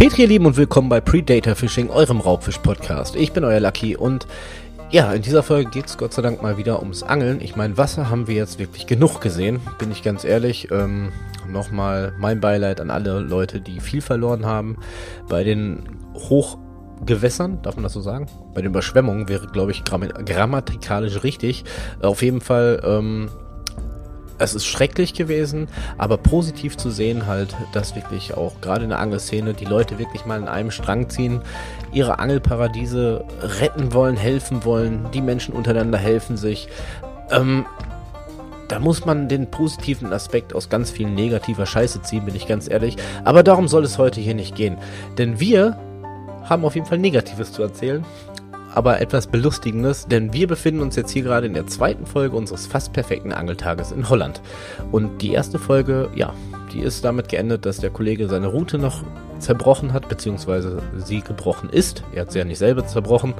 Petri, ihr Lieben, und willkommen bei Predator Fishing, eurem Raubfisch-Podcast. Ich bin euer Lucky und ja, in dieser Folge geht es Gott sei Dank mal wieder ums Angeln. Ich meine, Wasser haben wir jetzt wirklich genug gesehen, bin ich ganz ehrlich. Ähm, Nochmal mein Beileid an alle Leute, die viel verloren haben. Bei den Hochgewässern, darf man das so sagen? Bei den Überschwemmungen wäre, glaube ich, gramm grammatikalisch richtig. Auf jeden Fall ähm, es ist schrecklich gewesen, aber positiv zu sehen halt, dass wirklich auch gerade in der Angelszene die Leute wirklich mal in einem Strang ziehen, ihre Angelparadiese retten wollen, helfen wollen, die Menschen untereinander helfen sich. Ähm, da muss man den positiven Aspekt aus ganz viel negativer Scheiße ziehen, bin ich ganz ehrlich. Aber darum soll es heute hier nicht gehen. Denn wir haben auf jeden Fall Negatives zu erzählen aber etwas Belustigendes, denn wir befinden uns jetzt hier gerade in der zweiten Folge unseres fast perfekten Angeltages in Holland. Und die erste Folge, ja, die ist damit geendet, dass der Kollege seine Route noch zerbrochen hat, beziehungsweise sie gebrochen ist. Er hat sie ja nicht selber zerbrochen,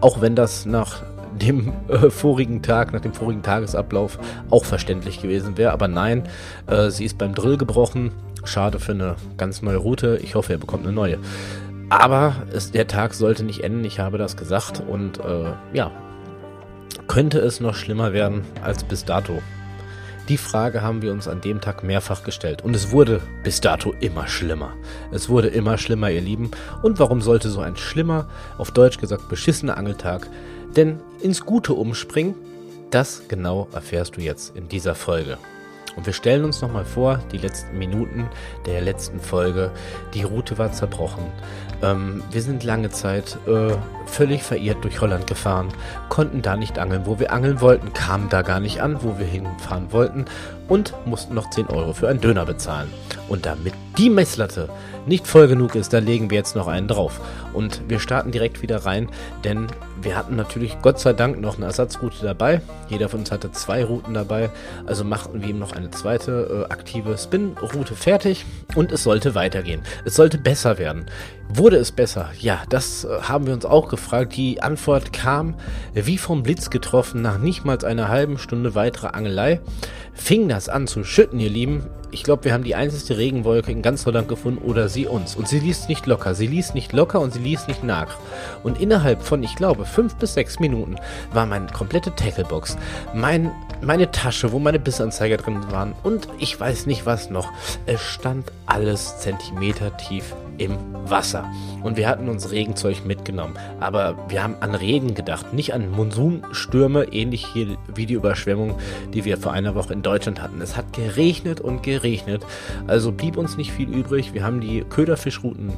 auch wenn das nach dem äh, vorigen Tag, nach dem vorigen Tagesablauf auch verständlich gewesen wäre. Aber nein, äh, sie ist beim Drill gebrochen. Schade für eine ganz neue Route. Ich hoffe, er bekommt eine neue. Aber es, der Tag sollte nicht enden, ich habe das gesagt. Und äh, ja, könnte es noch schlimmer werden als bis dato? Die Frage haben wir uns an dem Tag mehrfach gestellt. Und es wurde bis dato immer schlimmer. Es wurde immer schlimmer, ihr Lieben. Und warum sollte so ein schlimmer, auf Deutsch gesagt beschissener Angeltag denn ins Gute umspringen? Das genau erfährst du jetzt in dieser Folge. Und wir stellen uns nochmal vor, die letzten Minuten der letzten Folge. Die Route war zerbrochen. Ähm, wir sind lange Zeit äh, völlig verirrt durch Holland gefahren, konnten da nicht angeln, wo wir angeln wollten, kamen da gar nicht an, wo wir hinfahren wollten und mussten noch 10 Euro für einen Döner bezahlen. Und damit die Messlatte nicht voll genug ist, da legen wir jetzt noch einen drauf. Und wir starten direkt wieder rein, denn wir hatten natürlich Gott sei Dank noch eine Ersatzroute dabei. Jeder von uns hatte zwei Routen dabei, also machten wir ihm noch eine zweite äh, aktive Spin-Route fertig und es sollte weitergehen. Es sollte besser werden. Wurde es besser? Ja, das äh, haben wir uns auch gefragt. Die Antwort kam wie vom Blitz getroffen nach nicht mal einer halben Stunde weiterer Angelei. Fing das an zu schütten, ihr Lieben. Ich glaube, wir haben die einzige Regenwolke in ganz Holland gefunden oder sie uns. Und sie ließ nicht locker. Sie ließ nicht locker und sie ließ nicht nach. Und innerhalb von, ich glaube, fünf bis sechs Minuten war meine komplette Tacklebox, mein, meine Tasche, wo meine Bissanzeiger drin waren und ich weiß nicht was noch. Es stand alles Zentimeter tief im Wasser. Und wir hatten uns Regenzeug mitgenommen. Aber wir haben an Regen gedacht, nicht an Monsunstürme, ähnlich hier wie die Überschwemmung, die wir vor einer Woche in Deutschland hatten. Es hat geregnet und geregnet. Also blieb uns nicht viel übrig. Wir haben die Köderfischrouten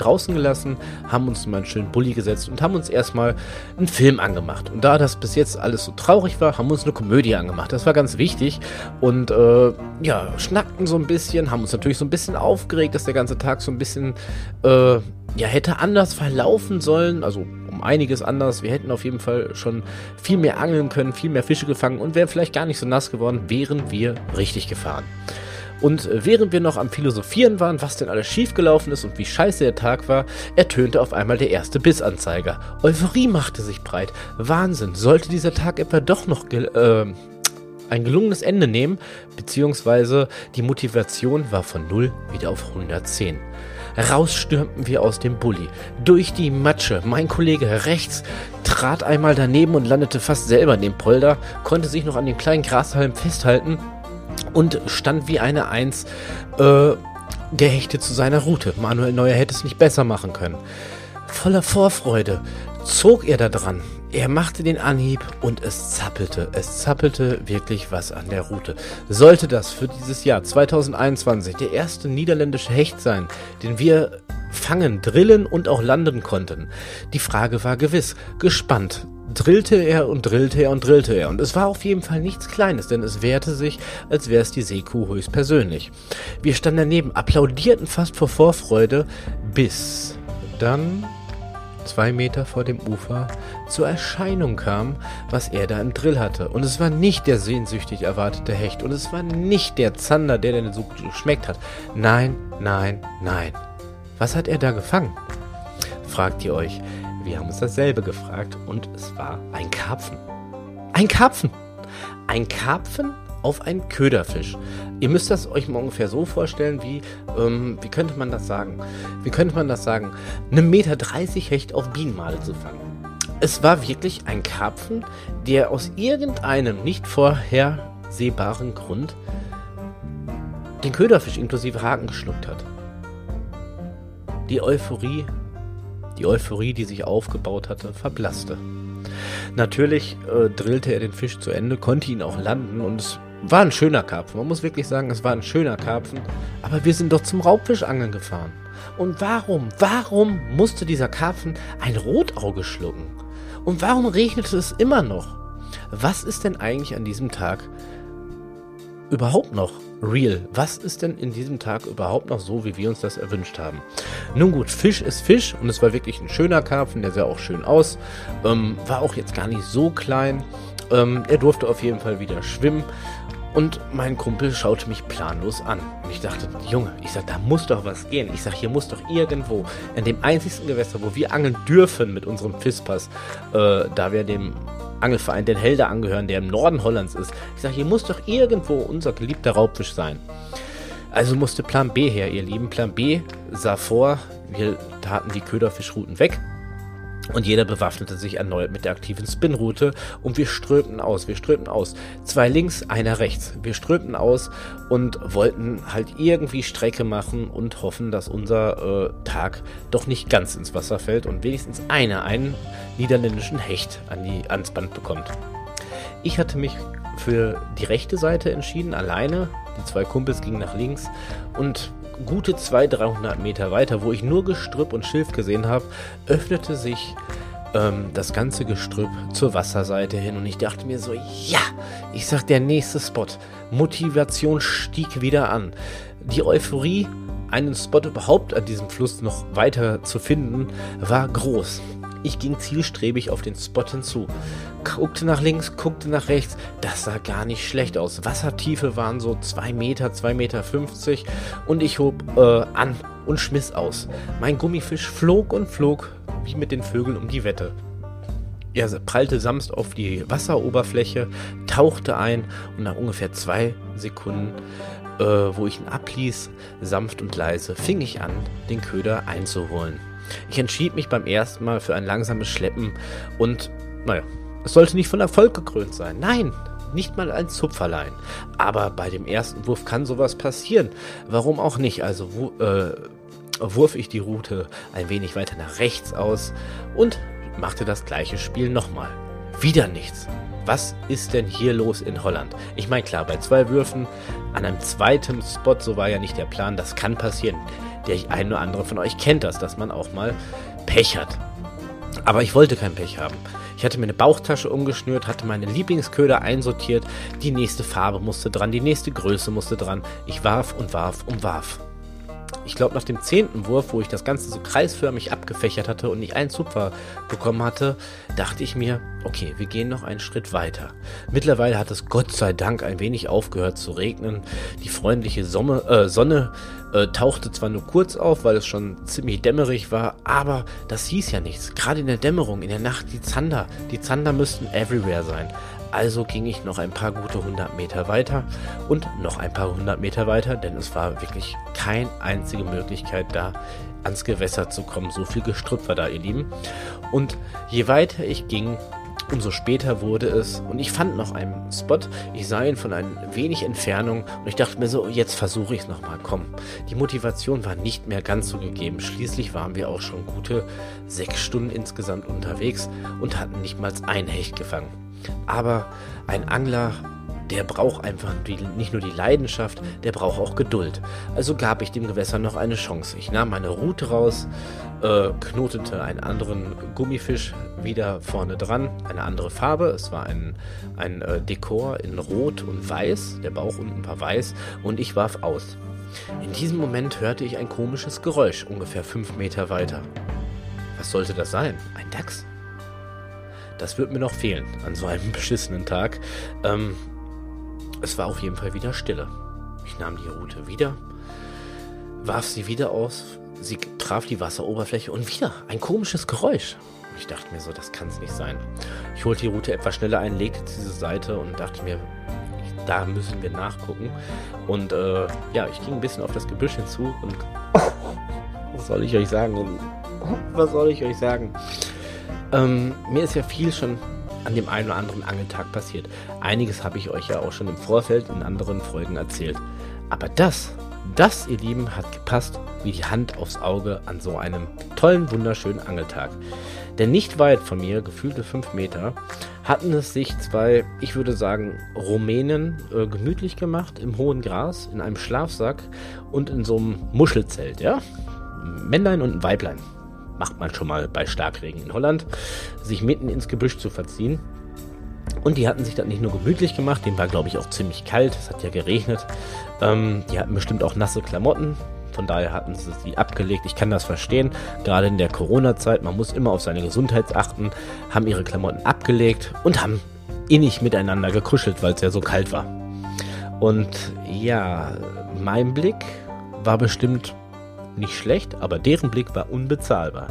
draußen gelassen, haben uns mal einen schönen Bulli gesetzt und haben uns erstmal einen Film angemacht. Und da das bis jetzt alles so traurig war, haben wir uns eine Komödie angemacht. Das war ganz wichtig. Und äh, ja, schnackten so ein bisschen, haben uns natürlich so ein bisschen aufgeregt, dass der ganze Tag so ein bisschen äh, ja, hätte anders verlaufen sollen. Also um einiges anders. Wir hätten auf jeden Fall schon viel mehr angeln können, viel mehr Fische gefangen und wären vielleicht gar nicht so nass geworden, wären wir richtig gefahren. Und äh, während wir noch am Philosophieren waren, was denn alles schiefgelaufen ist und wie scheiße der Tag war, ertönte auf einmal der erste Bissanzeiger. Euphorie machte sich breit. Wahnsinn, sollte dieser Tag etwa doch noch gel äh, ein gelungenes Ende nehmen, beziehungsweise die Motivation war von 0 wieder auf 110. Rausstürmten wir aus dem Bulli. Durch die Matsche. Mein Kollege rechts trat einmal daneben und landete fast selber in dem Polder, konnte sich noch an den kleinen Grashalm festhalten und stand wie eine Eins äh, gehechtet zu seiner Route. Manuel Neuer hätte es nicht besser machen können. Voller Vorfreude zog er da dran. Er machte den Anhieb und es zappelte. Es zappelte wirklich was an der Route. Sollte das für dieses Jahr 2021 der erste niederländische Hecht sein, den wir fangen, drillen und auch landen konnten? Die Frage war gewiss. Gespannt drillte er und drillte er und drillte er. Und es war auf jeden Fall nichts Kleines, denn es wehrte sich, als wäre es die Seekuh höchstpersönlich. Wir standen daneben, applaudierten fast vor Vorfreude, bis dann zwei Meter vor dem Ufer zur Erscheinung kam, was er da im Drill hatte. Und es war nicht der sehnsüchtig erwartete Hecht. Und es war nicht der Zander, der denn so geschmeckt hat. Nein, nein, nein. Was hat er da gefangen? Fragt ihr euch. Wir haben uns dasselbe gefragt und es war ein Karpfen. Ein Karpfen! Ein Karpfen auf einen Köderfisch. Ihr müsst das euch mal ungefähr so vorstellen, wie, ähm, wie könnte man das sagen? Wie könnte man das sagen? Eine Meter 30 Hecht auf Bienenmale zu fangen. Es war wirklich ein Karpfen, der aus irgendeinem nicht vorhersehbaren Grund den Köderfisch inklusive Haken geschluckt hat. Die Euphorie, die Euphorie, die sich aufgebaut hatte, verblasste. Natürlich äh, drillte er den Fisch zu Ende, konnte ihn auch landen und es war ein schöner Karpfen. Man muss wirklich sagen, es war ein schöner Karpfen. Aber wir sind doch zum Raubfischangeln gefahren. Und warum, warum musste dieser Karpfen ein Rotauge schlucken? Und warum regnete es immer noch? Was ist denn eigentlich an diesem Tag überhaupt noch real? Was ist denn in diesem Tag überhaupt noch so, wie wir uns das erwünscht haben? Nun gut, Fisch ist Fisch und es war wirklich ein schöner Karpfen, der sah auch schön aus. Ähm, war auch jetzt gar nicht so klein. Ähm, er durfte auf jeden Fall wieder schwimmen. Und mein Kumpel schaute mich planlos an. Und ich dachte, Junge, ich sag, da muss doch was gehen. Ich sag, hier muss doch irgendwo, in dem einzigsten Gewässer, wo wir angeln dürfen mit unserem FISPAS, äh, da wir dem Angelverein Den Helder angehören, der im Norden Hollands ist. Ich sag, hier muss doch irgendwo unser geliebter Raubfisch sein. Also musste Plan B her, ihr Lieben. Plan B sah vor, wir taten die Köderfischrouten weg und jeder bewaffnete sich erneut mit der aktiven Spinroute und wir strömten aus, wir strömten aus. Zwei links, einer rechts. Wir strömten aus und wollten halt irgendwie Strecke machen und hoffen, dass unser äh, Tag doch nicht ganz ins Wasser fällt und wenigstens einer einen niederländischen Hecht an die, ans Band bekommt. Ich hatte mich für die rechte Seite entschieden, alleine. Die zwei Kumpels gingen nach links und gute 200, 300 Meter weiter, wo ich nur Gestrüpp und Schilf gesehen habe, öffnete sich ähm, das ganze Gestrüpp zur Wasserseite hin und ich dachte mir so, ja, ich sag, der nächste Spot. Motivation stieg wieder an. Die Euphorie, einen Spot überhaupt an diesem Fluss noch weiter zu finden, war groß. Ich ging zielstrebig auf den Spot hinzu. Guckte nach links, guckte nach rechts. Das sah gar nicht schlecht aus. Wassertiefe waren so 2 Meter, 2,50 Meter. Und ich hob äh, an und schmiss aus. Mein Gummifisch flog und flog wie mit den Vögeln um die Wette. Er prallte sanft auf die Wasseroberfläche, tauchte ein und nach ungefähr zwei Sekunden, äh, wo ich ihn abließ, sanft und leise, fing ich an, den Köder einzuholen. Ich entschied mich beim ersten Mal für ein langsames Schleppen und, naja, es sollte nicht von Erfolg gekrönt sein. Nein, nicht mal ein Zupferlein. Aber bei dem ersten Wurf kann sowas passieren. Warum auch nicht? Also wu äh, wurf ich die Route ein wenig weiter nach rechts aus und machte das gleiche Spiel nochmal. Wieder nichts. Was ist denn hier los in Holland? Ich meine, klar, bei zwei Würfen an einem zweiten Spot, so war ja nicht der Plan, das kann passieren der ein oder andere von euch kennt das, dass man auch mal Pech hat. Aber ich wollte kein Pech haben. Ich hatte mir eine Bauchtasche umgeschnürt, hatte meine Lieblingsköder einsortiert, die nächste Farbe musste dran, die nächste Größe musste dran. Ich warf und warf und warf ich glaube, nach dem zehnten Wurf, wo ich das Ganze so kreisförmig abgefächert hatte und nicht einen Zupfer bekommen hatte, dachte ich mir, okay, wir gehen noch einen Schritt weiter. Mittlerweile hat es Gott sei Dank ein wenig aufgehört zu regnen. Die freundliche Sonne, äh, Sonne äh, tauchte zwar nur kurz auf, weil es schon ziemlich dämmerig war, aber das hieß ja nichts. Gerade in der Dämmerung, in der Nacht, die Zander. Die Zander müssten everywhere sein. Also ging ich noch ein paar gute 100 Meter weiter und noch ein paar 100 Meter weiter, denn es war wirklich keine einzige Möglichkeit da ans Gewässer zu kommen. So viel Gestrüpp war da, ihr Lieben. Und je weiter ich ging, umso später wurde es und ich fand noch einen Spot. Ich sah ihn von ein wenig Entfernung und ich dachte mir so, jetzt versuche ich es nochmal, komm. Die Motivation war nicht mehr ganz so gegeben. Schließlich waren wir auch schon gute sechs Stunden insgesamt unterwegs und hatten nicht mal ein Hecht gefangen. Aber ein Angler, der braucht einfach nicht nur die Leidenschaft, der braucht auch Geduld. Also gab ich dem Gewässer noch eine Chance. Ich nahm meine Route raus, äh, knotete einen anderen Gummifisch wieder vorne dran, eine andere Farbe. Es war ein, ein äh, Dekor in Rot und Weiß, der Bauch unten war weiß und ich warf aus. In diesem Moment hörte ich ein komisches Geräusch ungefähr fünf Meter weiter. Was sollte das sein? Ein Dachs? Das wird mir noch fehlen an so einem beschissenen Tag. Ähm, es war auf jeden Fall wieder Stille. Ich nahm die Route wieder, warf sie wieder aus, sie traf die Wasseroberfläche und wieder ein komisches Geräusch. Ich dachte mir so, das kann es nicht sein. Ich holte die Route etwas schneller ein, legte diese Seite und dachte mir, da müssen wir nachgucken. Und äh, ja, ich ging ein bisschen auf das Gebüsch hinzu und was soll ich euch sagen? Was soll ich euch sagen? Ähm, mir ist ja viel schon an dem einen oder anderen Angeltag passiert. Einiges habe ich euch ja auch schon im Vorfeld in anderen Folgen erzählt. Aber das, das, ihr Lieben, hat gepasst wie die Hand aufs Auge an so einem tollen, wunderschönen Angeltag. Denn nicht weit von mir, gefühlte fünf Meter, hatten es sich zwei, ich würde sagen, Rumänen äh, gemütlich gemacht im hohen Gras, in einem Schlafsack und in so einem Muschelzelt, ja? Männlein und ein Weiblein. Macht man schon mal bei Starkregen in Holland, sich mitten ins Gebüsch zu verziehen. Und die hatten sich dann nicht nur gemütlich gemacht, dem war glaube ich auch ziemlich kalt, es hat ja geregnet. Ähm, die hatten bestimmt auch nasse Klamotten, von daher hatten sie sie abgelegt. Ich kann das verstehen, gerade in der Corona-Zeit, man muss immer auf seine Gesundheit achten, haben ihre Klamotten abgelegt und haben innig miteinander gekuschelt, weil es ja so kalt war. Und ja, mein Blick war bestimmt nicht schlecht, aber deren Blick war unbezahlbar.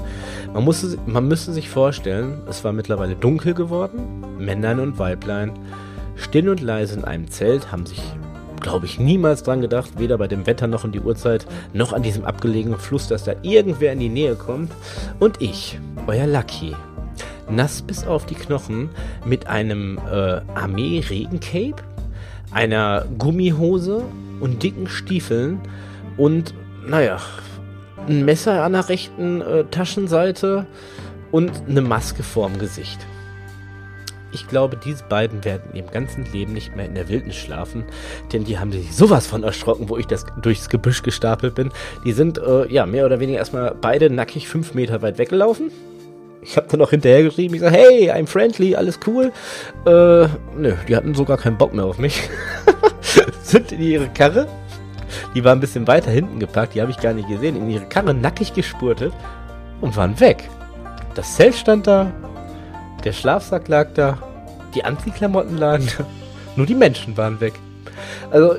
Man, musste, man müsste sich vorstellen, es war mittlerweile dunkel geworden, Männlein und Weiblein, still und leise in einem Zelt, haben sich, glaube ich, niemals dran gedacht, weder bei dem Wetter noch in die Uhrzeit, noch an diesem abgelegenen Fluss, dass da irgendwer in die Nähe kommt. Und ich, euer Lucky, nass bis auf die Knochen, mit einem äh, Armee-Regencape, einer Gummihose und dicken Stiefeln und, naja, ein Messer an der rechten äh, Taschenseite und eine Maske vorm Gesicht. Ich glaube, diese beiden werden ihrem ganzen Leben nicht mehr in der Wildnis schlafen, denn die haben sich sowas von erschrocken, wo ich das durchs Gebüsch gestapelt bin. Die sind äh, ja mehr oder weniger erstmal beide nackig fünf Meter weit weggelaufen. Ich habe dann noch hinterher geschrieben, ich sage, hey, I'm friendly, alles cool. Äh, nö, die hatten sogar keinen Bock mehr auf mich. sind in ihre Karre die war ein bisschen weiter hinten gepackt, die habe ich gar nicht gesehen. In ihre Karre nackig gespurtet und waren weg. Das Zelt stand da, der Schlafsack lag da, die Anziehklamotten lagen da, nur die Menschen waren weg. Also,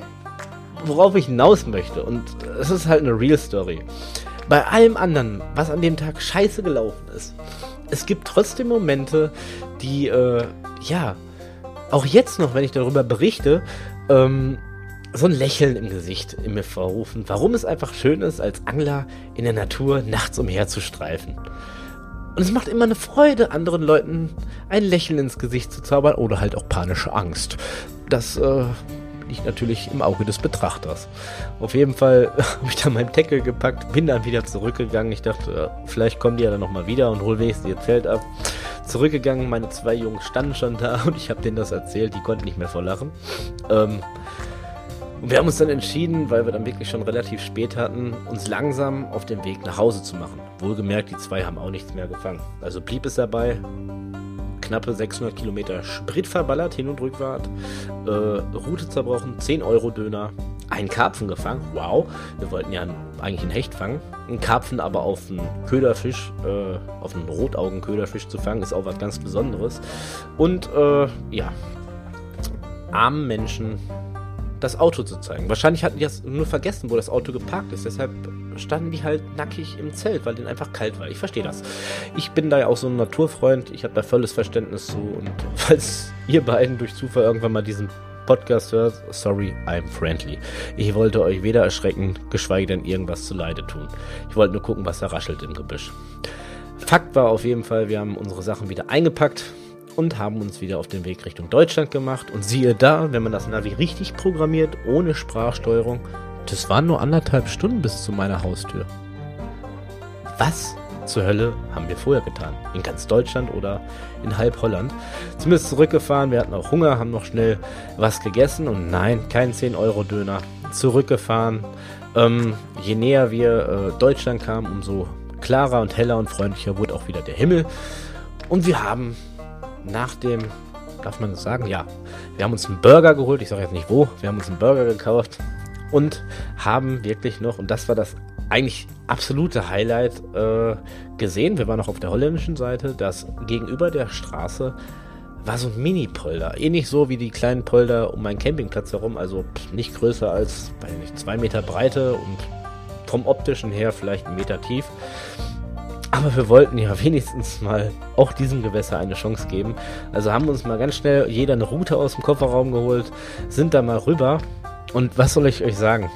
worauf ich hinaus möchte, und es ist halt eine Real Story. Bei allem anderen, was an dem Tag scheiße gelaufen ist, es gibt trotzdem Momente, die, äh, ja, auch jetzt noch, wenn ich darüber berichte, ähm, so ein Lächeln im Gesicht in mir vorrufen, warum es einfach schön ist, als Angler in der Natur nachts umherzustreifen. Und es macht immer eine Freude, anderen Leuten ein Lächeln ins Gesicht zu zaubern oder halt auch panische Angst. Das äh, liegt natürlich im Auge des Betrachters. Auf jeden Fall habe ich dann meinen Tackle gepackt, bin dann wieder zurückgegangen. Ich dachte, äh, vielleicht kommen die ja dann nochmal wieder und hol wenigstens ihr Zelt ab. Zurückgegangen, meine zwei Jungs standen schon da und ich habe denen das erzählt, die konnten nicht mehr vor Lachen. Ähm, und wir haben uns dann entschieden, weil wir dann wirklich schon relativ spät hatten, uns langsam auf den Weg nach Hause zu machen. Wohlgemerkt, die zwei haben auch nichts mehr gefangen. Also blieb es dabei, knappe 600 Kilometer Sprit verballert, Hin- und Rückfahrt, äh, Route zerbrochen, 10 Euro Döner, einen Karpfen gefangen, wow, wir wollten ja eigentlich einen Hecht fangen, einen Karpfen aber auf einen Köderfisch, äh, auf einen Rotaugenköderfisch zu fangen, ist auch was ganz Besonderes. Und äh, ja, armen Menschen das Auto zu zeigen. Wahrscheinlich hatten die das nur vergessen, wo das Auto geparkt ist. Deshalb standen die halt nackig im Zelt, weil denen einfach kalt war. Ich verstehe das. Ich bin da ja auch so ein Naturfreund. Ich habe da volles Verständnis zu. Und falls ihr beiden durch Zufall irgendwann mal diesen Podcast hört, sorry, I'm friendly. Ich wollte euch weder erschrecken, geschweige denn irgendwas zu Leide tun. Ich wollte nur gucken, was da raschelt im Gebüsch. Fakt war auf jeden Fall, wir haben unsere Sachen wieder eingepackt, und haben uns wieder auf den Weg Richtung Deutschland gemacht. Und siehe da, wenn man das Navi richtig programmiert, ohne Sprachsteuerung, das waren nur anderthalb Stunden bis zu meiner Haustür. Was zur Hölle haben wir vorher getan? In ganz Deutschland oder in halb Holland? Zumindest zurückgefahren, wir hatten auch Hunger, haben noch schnell was gegessen und nein, kein 10-Euro-Döner. Zurückgefahren. Ähm, je näher wir äh, Deutschland kamen, umso klarer und heller und freundlicher wurde auch wieder der Himmel. Und wir haben nach dem, darf man das sagen? Ja, wir haben uns einen Burger geholt. Ich sage jetzt nicht wo. Wir haben uns einen Burger gekauft und haben wirklich noch, und das war das eigentlich absolute Highlight, äh, gesehen. Wir waren noch auf der holländischen Seite, dass gegenüber der Straße war so ein Mini-Polder. Ähnlich so wie die kleinen Polder um meinen Campingplatz herum. Also nicht größer als, weiß nicht, zwei Meter Breite und vom optischen her vielleicht einen Meter tief. Aber wir wollten ja wenigstens mal auch diesem Gewässer eine Chance geben. Also haben uns mal ganz schnell jeder eine Route aus dem Kofferraum geholt, sind da mal rüber. Und was soll ich euch sagen?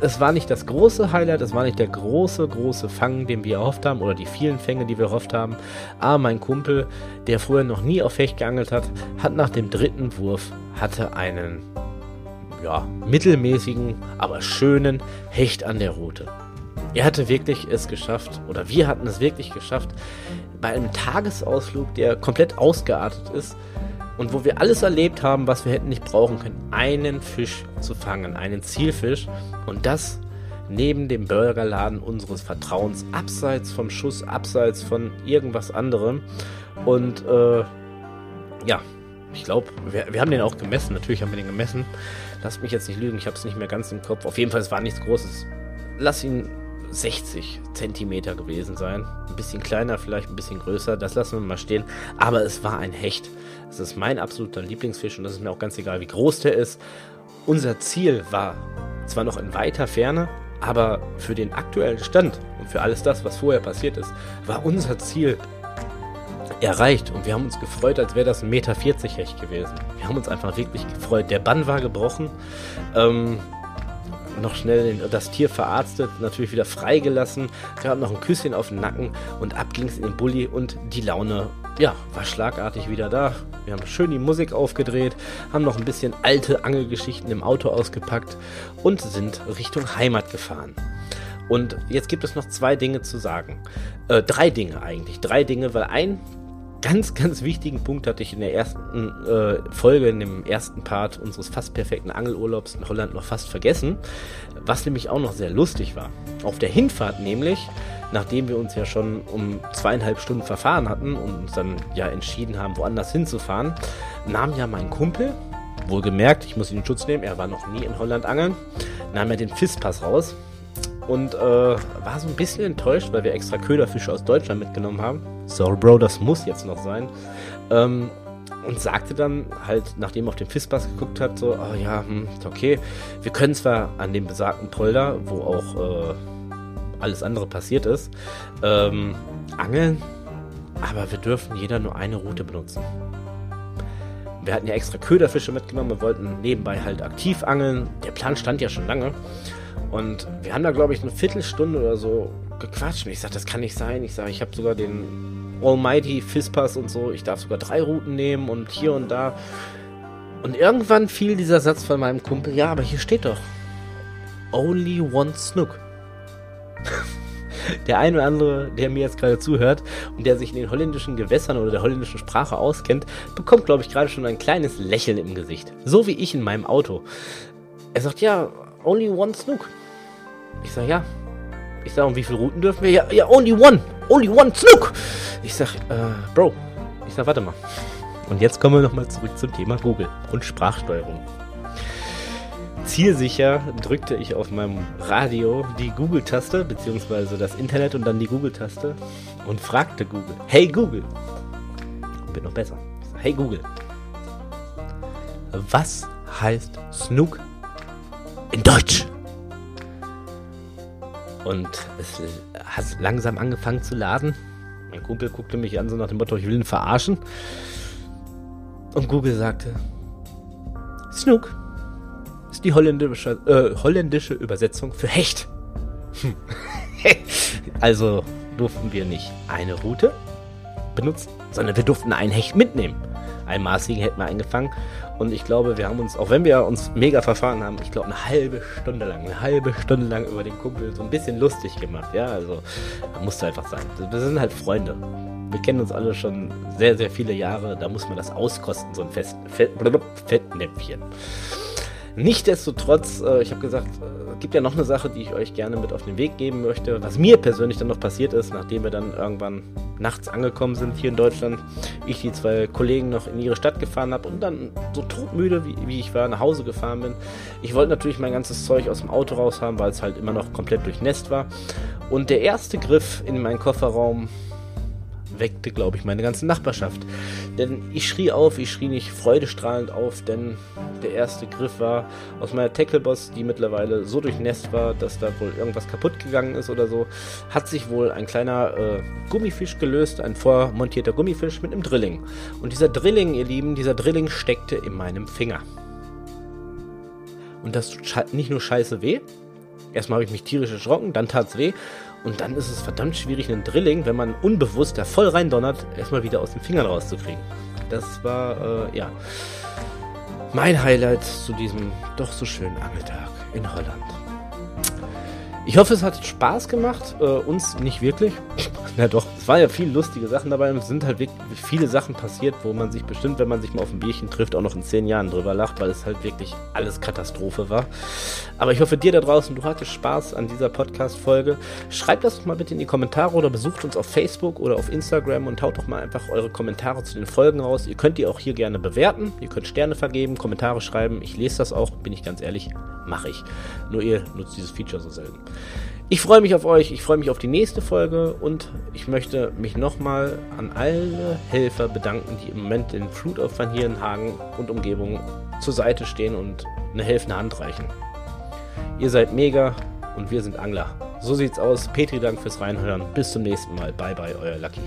Es war nicht das große Highlight, es war nicht der große, große Fang, den wir erhofft haben, oder die vielen Fänge, die wir erhofft haben. Aber mein Kumpel, der früher noch nie auf Hecht geangelt hat, hat nach dem dritten Wurf, hatte einen, ja, mittelmäßigen, aber schönen Hecht an der Route. Er hatte wirklich es geschafft, oder wir hatten es wirklich geschafft, bei einem Tagesausflug, der komplett ausgeartet ist und wo wir alles erlebt haben, was wir hätten nicht brauchen können, einen Fisch zu fangen, einen Zielfisch und das neben dem Burgerladen unseres Vertrauens, abseits vom Schuss, abseits von irgendwas anderem. Und äh, ja, ich glaube, wir, wir, haben den auch gemessen. Natürlich haben wir den gemessen. Lasst mich jetzt nicht lügen, ich habe es nicht mehr ganz im Kopf. Auf jeden Fall, es war nichts Großes. Lass ihn 60 Zentimeter gewesen sein. Ein bisschen kleiner, vielleicht ein bisschen größer, das lassen wir mal stehen. Aber es war ein Hecht. Es ist mein absoluter Lieblingsfisch und das ist mir auch ganz egal, wie groß der ist. Unser Ziel war zwar noch in weiter Ferne, aber für den aktuellen Stand und für alles das, was vorher passiert ist, war unser Ziel erreicht und wir haben uns gefreut, als wäre das ein Meter 40 Hecht gewesen. Wir haben uns einfach wirklich gefreut. Der Bann war gebrochen. Ähm, noch schnell das Tier verarztet, natürlich wieder freigelassen, gab noch ein Küsschen auf den Nacken und ab ging es in den Bulli und die Laune, ja, war schlagartig wieder da. Wir haben schön die Musik aufgedreht, haben noch ein bisschen alte Angelgeschichten im Auto ausgepackt und sind Richtung Heimat gefahren. Und jetzt gibt es noch zwei Dinge zu sagen. Äh, drei Dinge eigentlich. Drei Dinge, weil ein ganz, ganz wichtigen Punkt hatte ich in der ersten äh, Folge, in dem ersten Part unseres fast perfekten Angelurlaubs in Holland noch fast vergessen, was nämlich auch noch sehr lustig war. Auf der Hinfahrt nämlich, nachdem wir uns ja schon um zweieinhalb Stunden verfahren hatten und uns dann ja entschieden haben, woanders hinzufahren, nahm ja mein Kumpel, wohlgemerkt, ich muss ihn in Schutz nehmen, er war noch nie in Holland angeln, nahm er den Fisspass raus und äh, war so ein bisschen enttäuscht, weil wir extra Köderfische aus Deutschland mitgenommen haben. Sorry, Bro, das muss jetzt noch sein. Ähm, und sagte dann halt, nachdem er auf den Fisspass geguckt hat, so, oh ja, hm, okay, wir können zwar an dem besagten Polder, wo auch äh, alles andere passiert ist, ähm, angeln, aber wir dürfen jeder nur eine Route benutzen. Wir hatten ja extra Köderfische mitgenommen, wir wollten nebenbei halt aktiv angeln. Der Plan stand ja schon lange. Und wir haben da, glaube ich, eine Viertelstunde oder so gequatscht. Und ich sage, das kann nicht sein. Ich sage, ich habe sogar den Almighty Fistpass und so. Ich darf sogar drei Routen nehmen und hier und da. Und irgendwann fiel dieser Satz von meinem Kumpel, ja, aber hier steht doch, only one snook. der ein oder andere, der mir jetzt gerade zuhört und der sich in den holländischen Gewässern oder der holländischen Sprache auskennt, bekommt, glaube ich, gerade schon ein kleines Lächeln im Gesicht. So wie ich in meinem Auto. Er sagt, ja, only one Snook. Ich sag, ja. Ich sag, und wie viele Routen dürfen wir? Ja, ja, only one. Only one Snook. Ich sag, äh, Bro. Ich sag, warte mal. Und jetzt kommen wir nochmal zurück zum Thema Google und Sprachsteuerung. Zielsicher drückte ich auf meinem Radio die Google-Taste, beziehungsweise das Internet und dann die Google-Taste und fragte Google, hey Google, wird noch besser, hey Google, was heißt Snook in Deutsch. Und es hat langsam angefangen zu laden. Mein Kumpel guckte mich an, so nach dem Motto, ich will ihn verarschen. Und Google sagte, Snook ist die holländische, äh, holländische Übersetzung für Hecht. also durften wir nicht eine Route benutzen, sondern wir durften einen Hecht mitnehmen. Einen maßigen hätten wir eingefangen und ich glaube, wir haben uns, auch wenn wir uns mega verfahren haben, ich glaube, eine halbe Stunde lang, eine halbe Stunde lang über den Kumpel so ein bisschen lustig gemacht. Ja, also, musste einfach sein. Wir sind halt Freunde. Wir kennen uns alle schon sehr, sehr viele Jahre. Da muss man das auskosten, so ein Fest, Fett, Fettnäpfchen. Nichtsdestotrotz, äh, ich habe gesagt, äh, gibt ja noch eine Sache, die ich euch gerne mit auf den Weg geben möchte. Was mir persönlich dann noch passiert ist, nachdem wir dann irgendwann nachts angekommen sind hier in Deutschland, ich die zwei Kollegen noch in ihre Stadt gefahren habe und dann so todmüde, wie, wie ich war, nach Hause gefahren bin. Ich wollte natürlich mein ganzes Zeug aus dem Auto raus haben, weil es halt immer noch komplett durchnässt war. Und der erste Griff in meinen Kofferraum weckte, glaube ich, meine ganze Nachbarschaft. Denn ich schrie auf, ich schrie nicht freudestrahlend auf, denn der erste Griff war aus meiner Tackleboss, die mittlerweile so durchnässt war, dass da wohl irgendwas kaputt gegangen ist oder so, hat sich wohl ein kleiner äh, Gummifisch gelöst, ein vormontierter Gummifisch mit einem Drilling. Und dieser Drilling, ihr Lieben, dieser Drilling steckte in meinem Finger. Und das tut nicht nur scheiße weh. Erstmal habe ich mich tierisch erschrocken, dann tat es weh. Und dann ist es verdammt schwierig, einen Drilling, wenn man unbewusst da voll rein donnert, erstmal wieder aus den Fingern rauszukriegen. Das war, äh, ja, mein Highlight zu diesem doch so schönen Angeltag in Holland. Ich hoffe, es hat Spaß gemacht. Äh, uns nicht wirklich. Na doch, es waren ja viele lustige Sachen dabei es sind halt wirklich viele Sachen passiert, wo man sich bestimmt, wenn man sich mal auf ein Bierchen trifft, auch noch in zehn Jahren drüber lacht, weil es halt wirklich alles Katastrophe war. Aber ich hoffe, dir da draußen, du hattest Spaß an dieser Podcast-Folge. Schreibt das doch mal bitte in die Kommentare oder besucht uns auf Facebook oder auf Instagram und haut doch mal einfach eure Kommentare zu den Folgen raus. Ihr könnt die auch hier gerne bewerten. Ihr könnt Sterne vergeben, Kommentare schreiben. Ich lese das auch, bin ich ganz ehrlich, mache ich. Nur ihr nutzt dieses Feature so selten. Ich freue mich auf euch, ich freue mich auf die nächste Folge und ich möchte mich nochmal an alle Helfer bedanken, die im Moment den Flutopfern hier in Hagen und Umgebung zur Seite stehen und eine helfende Hand reichen. Ihr seid mega und wir sind Angler. So sieht's aus. Petri, Dank fürs Reinhören. Bis zum nächsten Mal. Bye bye, euer Lucky.